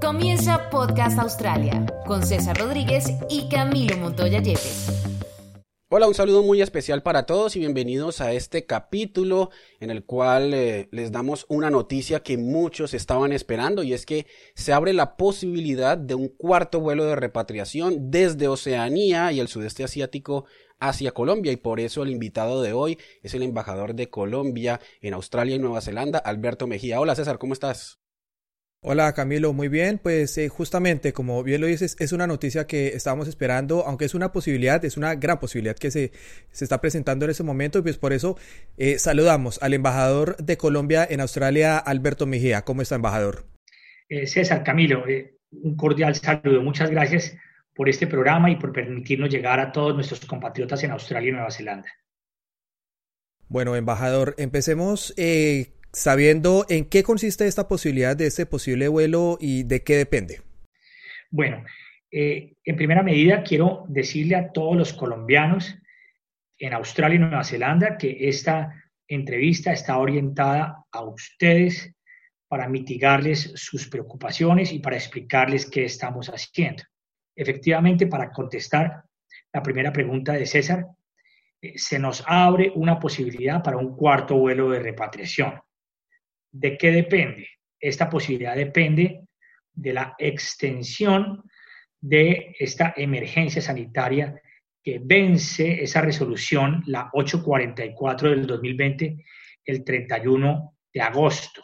Comienza Podcast Australia con César Rodríguez y Camilo Montoya Yepes. Hola, un saludo muy especial para todos y bienvenidos a este capítulo en el cual eh, les damos una noticia que muchos estaban esperando y es que se abre la posibilidad de un cuarto vuelo de repatriación desde Oceanía y el sudeste asiático hacia Colombia y por eso el invitado de hoy es el embajador de Colombia en Australia y Nueva Zelanda, Alberto Mejía. Hola César, ¿cómo estás? Hola Camilo, muy bien. Pues eh, justamente, como bien lo dices, es una noticia que estábamos esperando, aunque es una posibilidad, es una gran posibilidad que se, se está presentando en ese momento y pues por eso eh, saludamos al embajador de Colombia en Australia, Alberto Mejía. ¿Cómo está, embajador? Eh, César, Camilo, un cordial saludo. Muchas gracias por este programa y por permitirnos llegar a todos nuestros compatriotas en Australia y Nueva Zelanda. Bueno, embajador, empecemos sabiendo en qué consiste esta posibilidad de este posible vuelo y de qué depende. Bueno, eh, en primera medida quiero decirle a todos los colombianos en Australia y Nueva Zelanda que esta entrevista está orientada a ustedes para mitigarles sus preocupaciones y para explicarles qué estamos haciendo. Efectivamente, para contestar la primera pregunta de César, eh, se nos abre una posibilidad para un cuarto vuelo de repatriación. ¿De qué depende? Esta posibilidad depende de la extensión de esta emergencia sanitaria que vence esa resolución, la 844 del 2020, el 31 de agosto.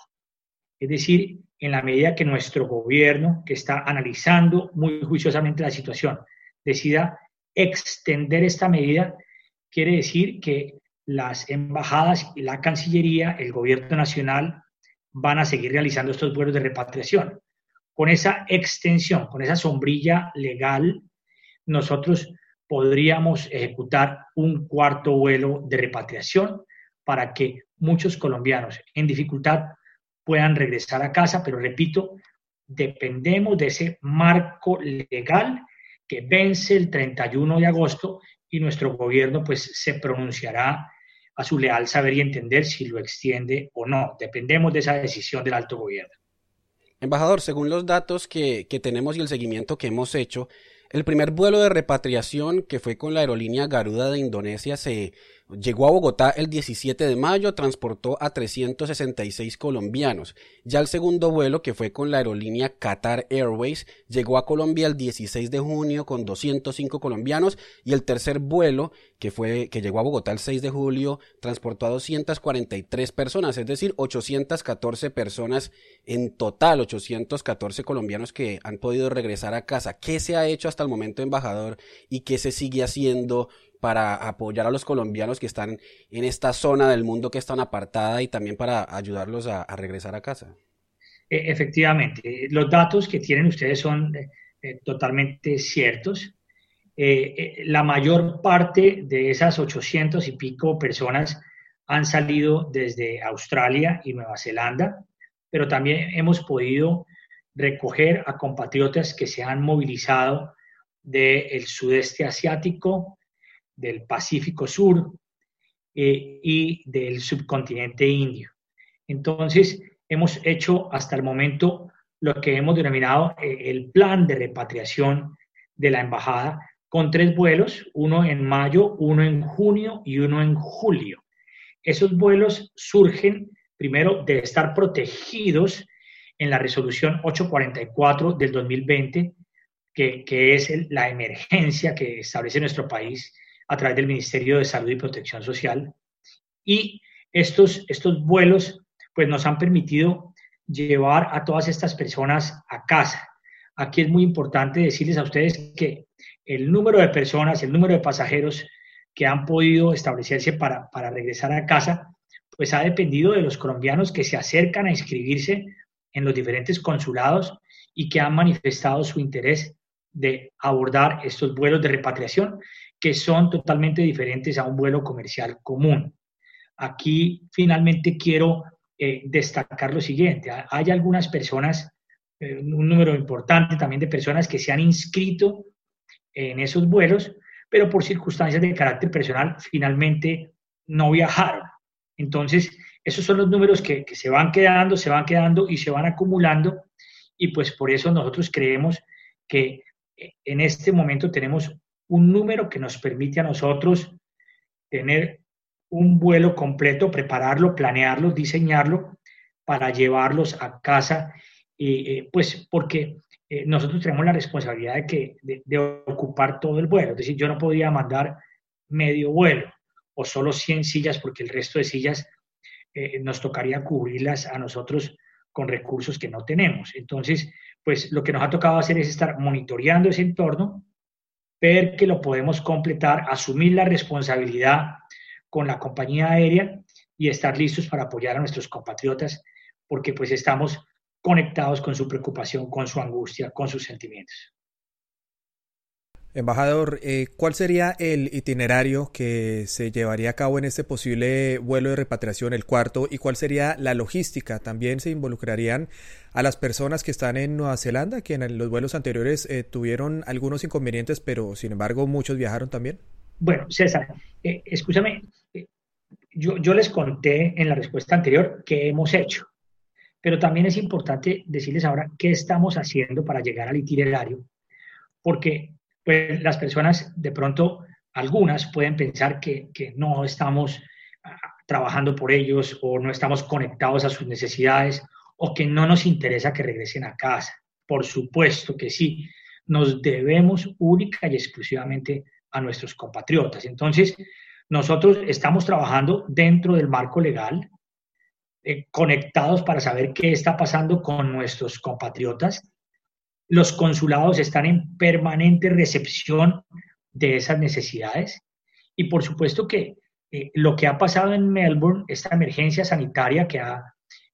Es decir, en la medida que nuestro gobierno, que está analizando muy juiciosamente la situación, decida extender esta medida, quiere decir que las embajadas, la Cancillería, el gobierno nacional van a seguir realizando estos vuelos de repatriación. Con esa extensión, con esa sombrilla legal, nosotros podríamos ejecutar un cuarto vuelo de repatriación para que muchos colombianos en dificultad puedan regresar a casa, pero repito, dependemos de ese marco legal que vence el 31 de agosto y nuestro gobierno pues se pronunciará a su leal saber y entender si lo extiende o no. Dependemos de esa decisión del alto gobierno. Embajador, según los datos que, que tenemos y el seguimiento que hemos hecho, el primer vuelo de repatriación que fue con la aerolínea Garuda de Indonesia se Llegó a Bogotá el 17 de mayo, transportó a 366 colombianos. Ya el segundo vuelo, que fue con la aerolínea Qatar Airways, llegó a Colombia el 16 de junio con 205 colombianos y el tercer vuelo, que fue que llegó a Bogotá el 6 de julio, transportó a 243 personas, es decir, 814 personas en total, 814 colombianos que han podido regresar a casa. ¿Qué se ha hecho hasta el momento, embajador, y qué se sigue haciendo para apoyar a los colombianos que están en esta zona del mundo que están apartada y también para ayudarlos a, regresar a casa. E, efectivamente, los datos que tienen ustedes son eh, eh, totalmente ciertos. Eh, la mayor parte de esas 800 y pico personas han salido desde Australia y Nueva Zelanda, pero también hemos podido recoger a compatriotas que se han movilizado del sudeste asiático, del Pacífico Sur eh, y del subcontinente indio. Entonces, hemos hecho hasta el momento lo que hemos denominado eh, el plan de repatriación de la embajada con tres vuelos, uno en mayo, uno en junio y uno en julio. Esos vuelos surgen primero de estar protegidos en la resolución 844 del 2020, que, que es la emergencia que establece nuestro país a través del Ministerio de Salud y Protección Social. Y estos, estos vuelos pues nos han permitido llevar a todas estas personas a casa. Aquí es muy importante decirles a ustedes que el número de personas, el número de pasajeros que han podido establecerse para, para regresar a casa, pues ha dependido de los colombianos que se acercan a inscribirse en los diferentes consulados y que han manifestado su interés de abordar estos vuelos de repatriación que son totalmente diferentes a un vuelo comercial común. Aquí finalmente quiero eh, destacar lo siguiente. Hay algunas personas, eh, un número importante también de personas que se han inscrito en esos vuelos, pero por circunstancias de carácter personal finalmente no viajaron. Entonces, esos son los números que, que se van quedando, se van quedando y se van acumulando y pues por eso nosotros creemos que eh, en este momento tenemos un número que nos permite a nosotros tener un vuelo completo, prepararlo, planearlo, diseñarlo para llevarlos a casa, y, eh, pues porque eh, nosotros tenemos la responsabilidad de, que, de, ocupar todo el vuelo, es decir, yo no podía mandar medio vuelo o solo 100 sillas porque el resto de sillas nos tocaría cubrirlas a nosotros con recursos que no tenemos. Entonces, pues lo que nos ha tocado hacer es estar monitoreando ese entorno, ver que lo podemos completar, asumir la responsabilidad con la compañía aérea y estar listos para apoyar a nuestros compatriotas, porque pues estamos conectados con su preocupación, con su angustia, con sus sentimientos. Embajador, eh, ¿cuál sería el itinerario que se llevaría a cabo en este posible vuelo de repatriación, el cuarto, y cuál sería la logística? ¿También se involucrarían a las personas que están en Nueva Zelanda, que en los vuelos anteriores eh, tuvieron algunos inconvenientes, pero sin embargo muchos viajaron también? Bueno, César, eh, escúchame, yo, yo les conté en la respuesta anterior qué hemos hecho, pero también es importante decirles ahora qué estamos haciendo para llegar al itinerario, porque pues las personas de pronto, algunas pueden pensar que, no estamos ah, trabajando por ellos o no estamos conectados a sus necesidades o que no nos interesa que regresen a casa. Por supuesto que sí, nos debemos única y exclusivamente a nuestros compatriotas. Entonces, nosotros estamos trabajando dentro del marco legal, eh, conectados para saber qué está pasando con nuestros compatriotas los consulados están en permanente recepción de esas necesidades y por supuesto que eh, lo que ha pasado en Melbourne, esta emergencia sanitaria que ha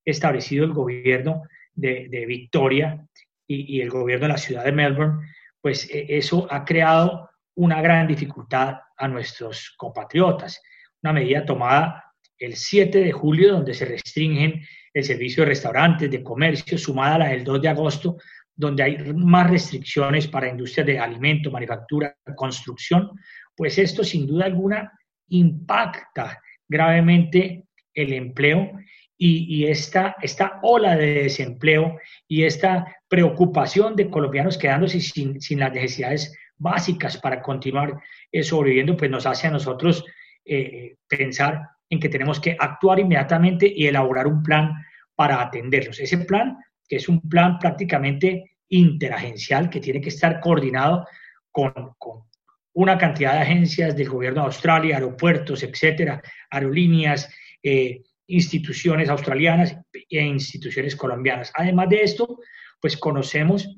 establecido el gobierno de, Victoria y, el gobierno de la ciudad de Melbourne, pues eh, eso ha creado una gran dificultad a nuestros compatriotas. Una medida tomada el 7 de julio donde se restringen el servicio de restaurantes, de comercio, sumada a la del 2 de agosto, donde hay más restricciones para industrias de alimento, manufactura, construcción, pues esto sin duda alguna impacta gravemente el empleo y, esta, esta, ola de desempleo y esta preocupación de colombianos quedándose sin, sin las necesidades básicas para continuar eh, sobreviviendo, pues nos hace a nosotros eh, pensar en que tenemos que actuar inmediatamente y elaborar un plan para atenderlos. Ese plan que es un plan prácticamente interagencial que tiene que estar coordinado con, una cantidad de agencias del gobierno de Australia, aeropuertos, etcétera, aerolíneas, eh, instituciones australianas e instituciones colombianas. Además de esto, pues conocemos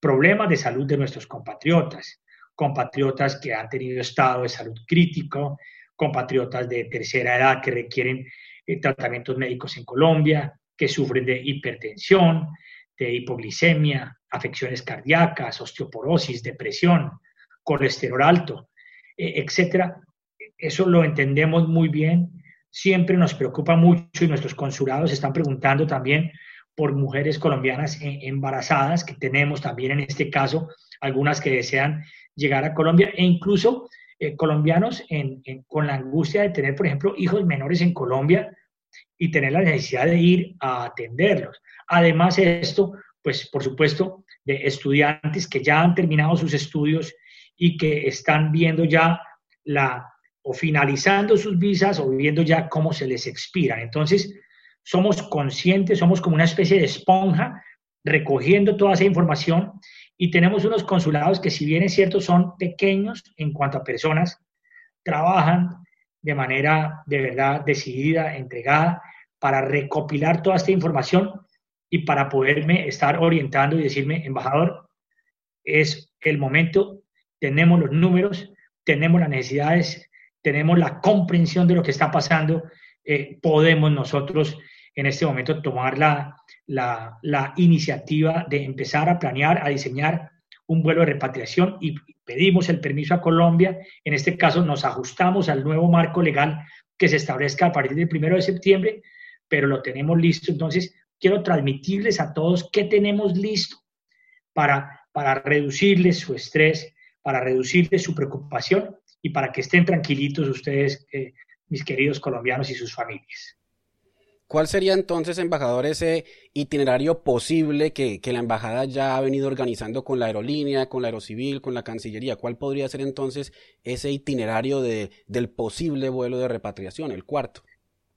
problemas de salud de nuestros compatriotas, compatriotas que han tenido estado de salud crítico, compatriotas de tercera edad que requieren eh, tratamientos médicos en Colombia, que sufren de hipertensión, de hipoglicemia, afecciones cardíacas, osteoporosis, depresión, colesterol alto, e, etcétera. Eso lo entendemos muy bien. Siempre nos preocupa mucho y nuestros consulados están preguntando también por mujeres colombianas e, embarazadas, que tenemos también en este caso algunas que desean llegar a Colombia e incluso eh, colombianos con la angustia de tener, por ejemplo, hijos menores en Colombia y tener la necesidad de ir a atenderlos. Además, esto, pues por supuesto, de estudiantes que ya han terminado sus estudios y que están viendo ya la o finalizando sus visas o viendo ya cómo se les expiran. Entonces, somos conscientes, somos como una especie de esponja recogiendo toda esa información y tenemos unos consulados que si bien es cierto son pequeños en cuanto a personas, trabajan de manera de verdad decidida, entregada, para recopilar toda esta información y para poderme estar orientando y decirme, embajador, es el momento, tenemos los números, tenemos las necesidades, tenemos la comprensión de lo que está pasando, eh, podemos nosotros en este momento tomar la, la, iniciativa de empezar a planear, a diseñar un vuelo de repatriación y pedimos el permiso a Colombia. En este caso nos ajustamos al nuevo marco legal que se establezca a partir del primero de septiembre, pero lo tenemos listo. Entonces, quiero transmitirles a todos qué tenemos listo para, para reducirles su estrés, para reducirles su preocupación y para que estén tranquilitos ustedes, eh, mis queridos colombianos y sus familias. ¿Cuál sería entonces, embajador, ese itinerario posible que, la embajada ya ha venido organizando con la aerolínea, con la aerocivil, con la Cancillería? ¿Cuál podría ser entonces ese itinerario de, del posible vuelo de repatriación, el cuarto?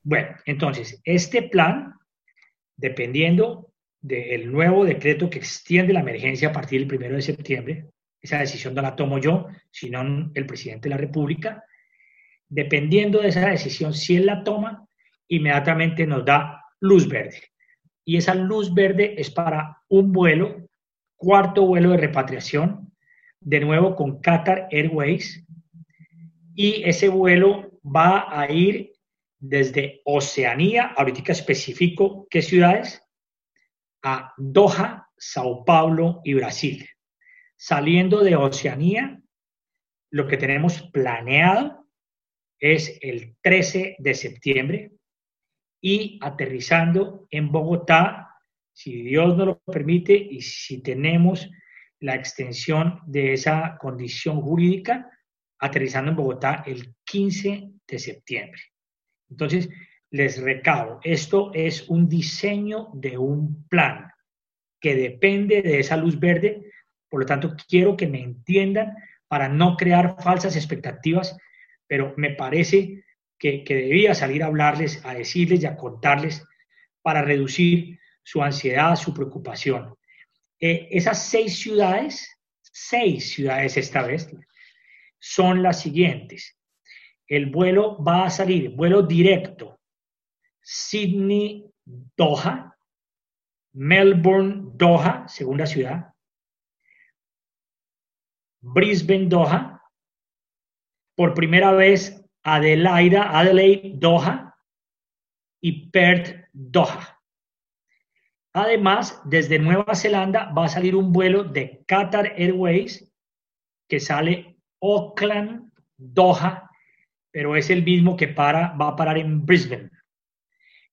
Bueno, entonces, este plan, dependiendo del nuevo decreto que extiende la emergencia a partir del primero de septiembre, esa decisión no la tomo yo, sino el presidente de la República, dependiendo de esa decisión, si él la toma, inmediatamente nos da luz verde. Y esa luz verde es para un vuelo, cuarto vuelo de repatriación, de nuevo con Qatar Airways. Y ese vuelo va a ir desde Oceanía, ahorita específico qué ciudades, a Doha, Sao Paulo y Brasil. Saliendo de Oceanía, lo que tenemos planeado es el 13 de septiembre y aterrizando en Bogotá, si Dios nos lo permite y si tenemos la extensión de esa condición jurídica, aterrizando en Bogotá el 15 de septiembre. Entonces, les recabo, esto es un diseño de un plan que depende de esa luz verde, por lo tanto, quiero que me entiendan para no crear falsas expectativas, pero me parece que, debía salir a hablarles, a decirles y a contarles para reducir su ansiedad, su preocupación. Eh, esas seis ciudades, seis ciudades esta vez, son las siguientes. El vuelo va a salir, vuelo directo, Sydney, Doha, Melbourne, Doha, segunda ciudad, Brisbane, Doha, por primera vez Adelaida, Adelaide, Doha y Perth, Doha. Además, desde Nueva Zelanda va a salir un vuelo de Qatar Airways que sale Auckland, Doha, pero es el mismo que para, va a parar en Brisbane.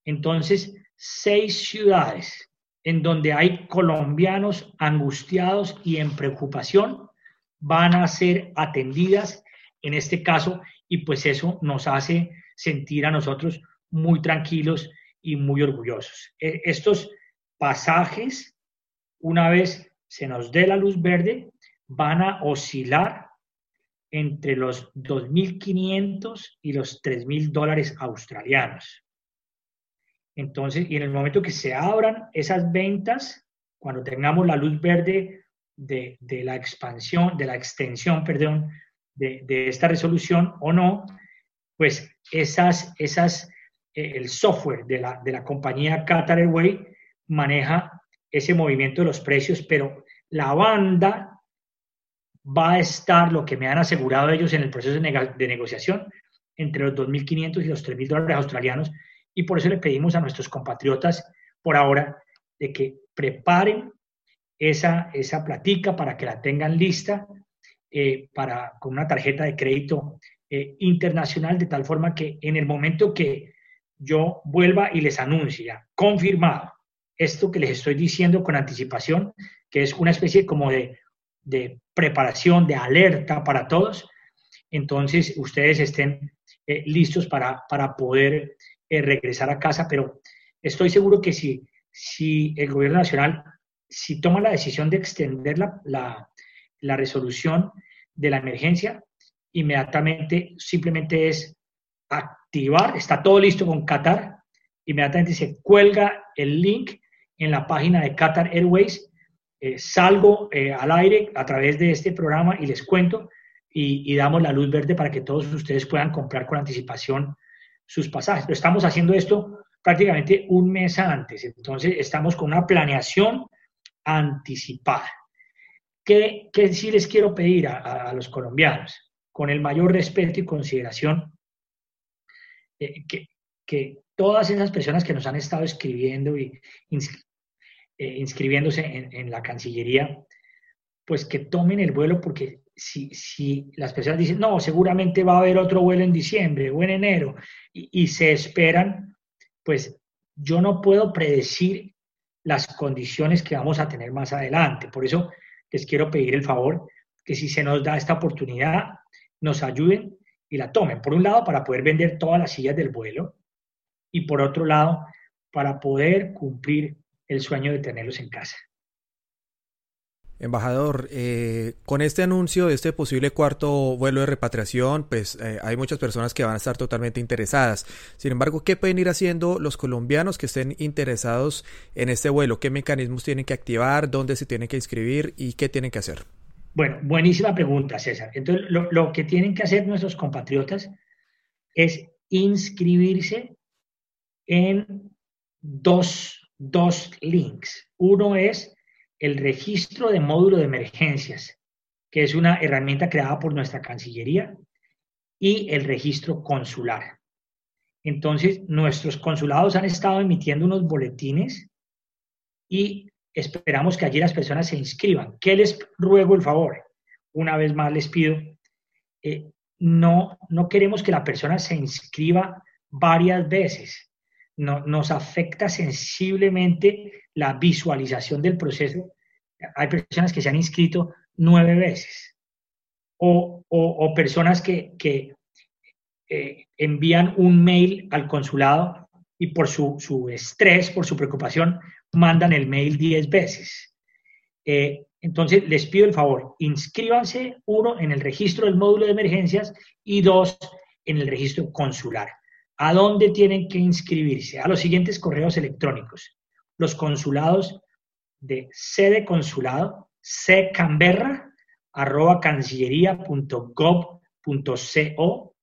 Entonces, seis ciudades en donde hay colombianos angustiados y en preocupación van a ser atendidas, en este caso y pues eso nos hace sentir a nosotros muy tranquilos y muy orgullosos. E, estos pasajes, una vez se nos dé la luz verde, van a oscilar entre los 2.500 y los 3.000 dólares australianos. Entonces, y en el momento que se abran esas ventas, cuando tengamos la luz verde de, la expansión, de la extensión, perdón, de, esta resolución o no, pues esas, esas, eh, el software de la, de la compañía Qatar Airways maneja ese movimiento de los precios, pero la banda va a estar, lo que me han asegurado ellos en el proceso de, negociación, entre los 2.500 y los 3.000 dólares australianos, y por eso le pedimos a nuestros compatriotas por ahora de que preparen esa, esa platica para que la tengan lista eh, para, con una tarjeta de crédito eh, internacional, de tal forma que en el momento que yo vuelva y les anuncie, confirmado, esto que les estoy diciendo con anticipación, que es una especie como de, de preparación, de alerta para todos, entonces ustedes estén eh, listos para, para poder regresar a casa, pero estoy seguro que si, si el gobierno nacional, si toma la decisión de extender la, la, la resolución de la emergencia, inmediatamente simplemente es activar, está todo listo con Qatar, inmediatamente se cuelga el link en la página de Qatar Airways, eh, salgo eh, al aire a través de este programa y les cuento y, damos la luz verde para que todos ustedes puedan comprar con anticipación sus pasajes. Estamos haciendo esto prácticamente un mes antes, entonces estamos con una planeación anticipada. ¿Qué, sí les quiero pedir a, los colombianos? Con el mayor respeto y consideración, eh, que, todas esas personas que nos han estado escribiendo y eh, inscribiéndose en, la Cancillería, pues que tomen el vuelo porque si, si, las personas dicen, no, seguramente va a haber otro vuelo en diciembre o en enero y, se esperan, pues yo no puedo predecir las condiciones que vamos a tener más adelante. Por eso les quiero pedir el favor que si se nos da esta oportunidad, nos ayuden y la tomen. Por un lado, para poder vender todas las sillas del vuelo y por otro lado, para poder cumplir el sueño de tenerlos en casa. Embajador, eh, con este anuncio de este posible cuarto vuelo de repatriación, pues eh, hay muchas personas que van a estar totalmente interesadas. Sin embargo, ¿qué pueden ir haciendo los colombianos que estén interesados en este vuelo? ¿Qué mecanismos tienen que activar? ¿Dónde se tienen que inscribir? ¿Y qué tienen que hacer? Bueno, buenísima pregunta, César. Entonces, lo, lo que tienen que hacer nuestros compatriotas es inscribirse en dos dos links. Uno es el registro de módulo de emergencias, que es una herramienta creada por nuestra Cancillería, y el registro consular. Entonces, nuestros consulados han estado emitiendo unos boletines y esperamos que allí las personas se inscriban. ¿Qué les ruego el favor? Una vez más les pido, eh, no, no queremos que la persona se inscriba varias veces nos afecta sensiblemente la visualización del proceso. Hay personas que se han inscrito nueve veces o, personas que, eh, envían un mail al consulado y por su, estrés, por su preocupación, mandan el mail diez veces. Eh, entonces, les pido el favor, inscríbanse, uno, en el registro del módulo de emergencias y dos, en el registro consular. ¿A dónde tienen que inscribirse? A los siguientes correos electrónicos. Los consulados de sede consulado, canberra, arroba cancillería.gov.co,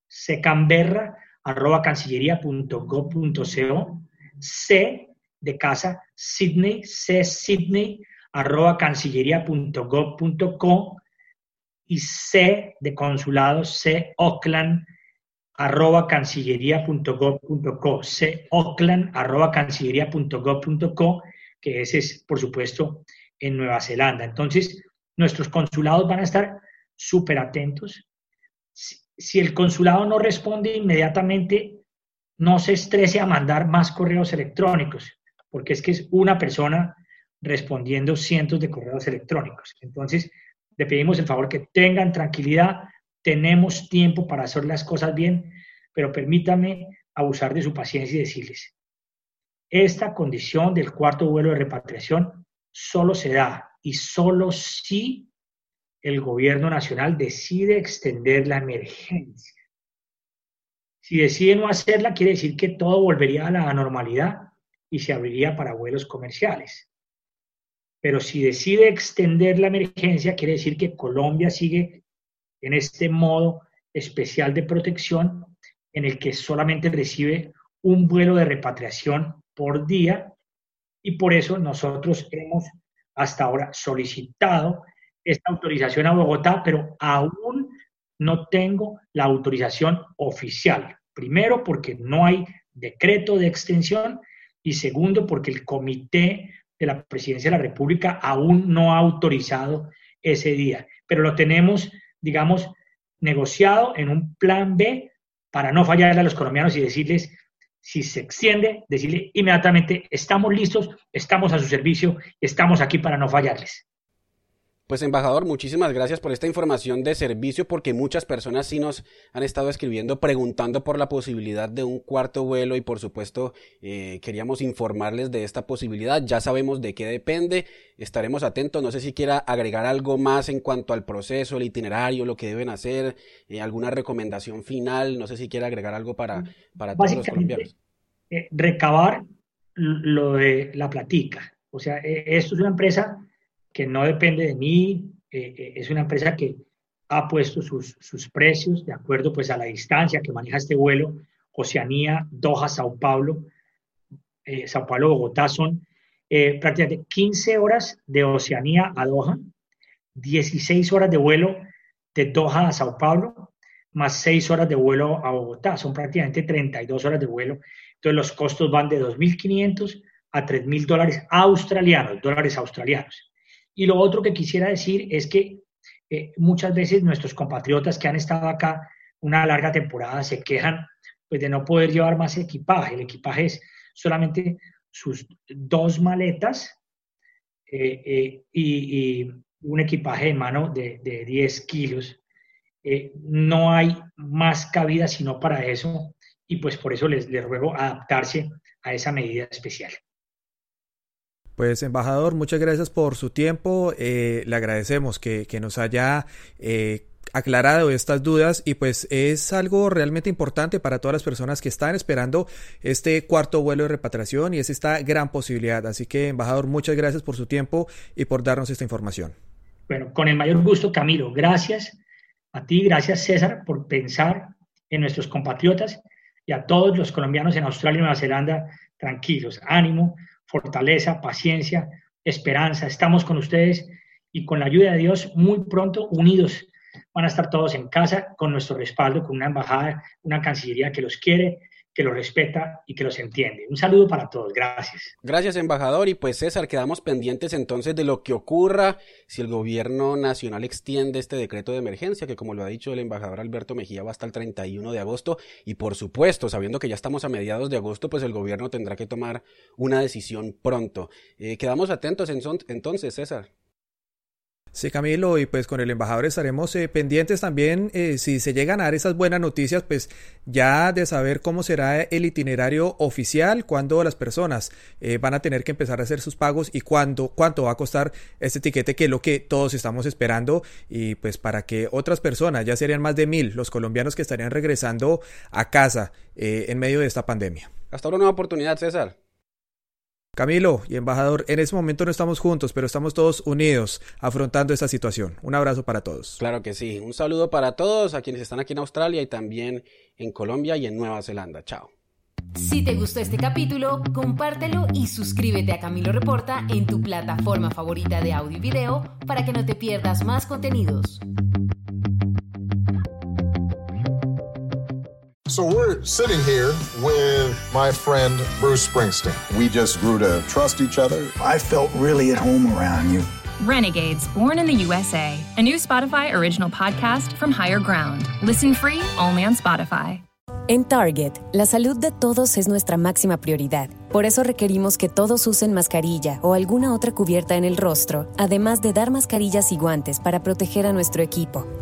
canberra, arroba cancillería.gov.co, c de casa, Sydney, c Sydney, arroba cancillería.gov.co y c de consulado, c Auckland, arroba cancillería.gov.co, Auckland arroba cancillería.gov.co, que ese es, por supuesto, en Nueva Zelanda. Entonces, nuestros consulados van a estar súper atentos. Si, el consulado no responde inmediatamente, no se estrese a mandar más correos electrónicos, porque es que es una persona respondiendo cientos de correos electrónicos. Entonces, le pedimos el favor que tengan tranquilidad, tenemos tiempo para hacer las cosas bien, pero permítame abusar de su paciencia y decirles, esta condición del cuarto vuelo de repatriación solo se da y solo si el gobierno nacional decide extender la emergencia. Si decide no hacerla, quiere decir que todo volvería a la normalidad y se abriría para vuelos comerciales. Pero si decide extender la emergencia, quiere decir que Colombia sigue en este modo especial de protección en el que solamente recibe un vuelo de repatriación por día y por eso nosotros hemos hasta ahora solicitado esta autorización a Bogotá, pero aún no tengo la autorización oficial. Primero, porque no hay decreto de extensión y segundo, porque el comité de la Presidencia de la República aún no ha autorizado ese día. Pero lo tenemos digamos, negociado en un plan B para no fallarle a los colombianos y decirles, si se extiende, decirle inmediatamente, estamos listos, estamos a su servicio, estamos aquí para no fallarles. Pues embajador, muchísimas gracias por esta información de servicio porque muchas personas sí nos han estado escribiendo preguntando por la posibilidad de un cuarto vuelo y por supuesto eh, queríamos informarles de esta posibilidad. Ya sabemos de qué depende, estaremos atentos. No sé si quiera agregar algo más en cuanto al proceso, el itinerario, lo que deben hacer, eh, alguna recomendación final. No sé si quiera agregar algo para, para todos los colombianos. Eh, recabar lo de la platica. O sea, esto es una empresa que no depende de mí, eh, eh, es una empresa que ha puesto sus, sus, precios de acuerdo pues a la distancia que maneja este vuelo, Oceanía, Doha, Sao Paulo, eh, Sao Paulo, Bogotá son prácticamente 15 horas de Oceanía a Doha, 16 horas de vuelo de Doha a Sao Paulo, más 6 horas de vuelo a Bogotá, son prácticamente 32 horas de vuelo. Entonces los costos van de 2.500 a 3 mil dólares australianos, dólares australianos. Y lo otro que quisiera decir es que eh, muchas veces nuestros compatriotas que han estado acá una larga temporada se quejan pues, de no poder llevar más equipaje. El equipaje es solamente sus dos maletas eh, eh, y, un equipaje de mano de, 10 kilos. no hay más cabida sino para eso y pues por eso les, les ruego adaptarse a esa medida especial. Pues embajador, muchas gracias por su tiempo. Eh, le agradecemos que, nos haya eh, aclarado estas dudas y pues es algo realmente importante para todas las personas que están esperando este cuarto vuelo de repatriación y es esta gran posibilidad. Así que embajador, muchas gracias por su tiempo y por darnos esta información. Bueno, con el mayor gusto, Camilo. Gracias a ti, gracias César por pensar en nuestros compatriotas y a todos los colombianos en Australia y Nueva Zelanda. Tranquilos, ánimo fortaleza, paciencia, esperanza. Estamos con ustedes y con la ayuda de Dios muy pronto unidos. Van a estar todos en casa con nuestro respaldo, con una embajada, una cancillería que los quiere, que los respeta y que los entiende. Un saludo para todos, gracias. Gracias, embajador. Y pues César, quedamos pendientes entonces de lo que ocurra si el gobierno nacional extiende este decreto de emergencia, que como lo ha dicho el embajador Alberto Mejía va hasta el 31 de agosto. Y por supuesto, sabiendo que ya estamos a mediados de agosto, pues el gobierno tendrá que tomar una decisión pronto. Eh, quedamos atentos entonces, César. Sí, Camilo, y pues con el embajador estaremos eh, pendientes también eh, si se llegan a dar esas buenas noticias, pues ya de saber cómo será el itinerario oficial, cuándo las personas eh, van a tener que empezar a hacer sus pagos y cuándo, cuánto va a costar este etiquete, que es lo que todos estamos esperando, y pues para que otras personas, ya serían más de mil los colombianos que estarían regresando a casa en medio de esta pandemia. Hasta una nueva oportunidad, César. Camilo y embajador, en este momento no estamos juntos, pero estamos todos unidos afrontando esta situación. Un abrazo para todos. Claro que sí. Un saludo para todos, a quienes están aquí en Australia y también en Colombia y en Nueva Zelanda. Chao. Si te gustó este capítulo, compártelo y suscríbete a Camilo Reporta en tu plataforma favorita de audio y video para que no te pierdas más contenidos. So we're sitting here with my friend Bruce Springsteen. We just grew to trust each other. I felt really at home around you. Renegades, Born in the USA, a new Spotify original podcast from Higher Ground. Listen free only on Spotify. En Target, la salud de todos es nuestra máxima prioridad. Por eso requerimos que todos usen mascarilla o alguna otra cubierta en el rostro, además de dar mascarillas y guantes para proteger a nuestro equipo.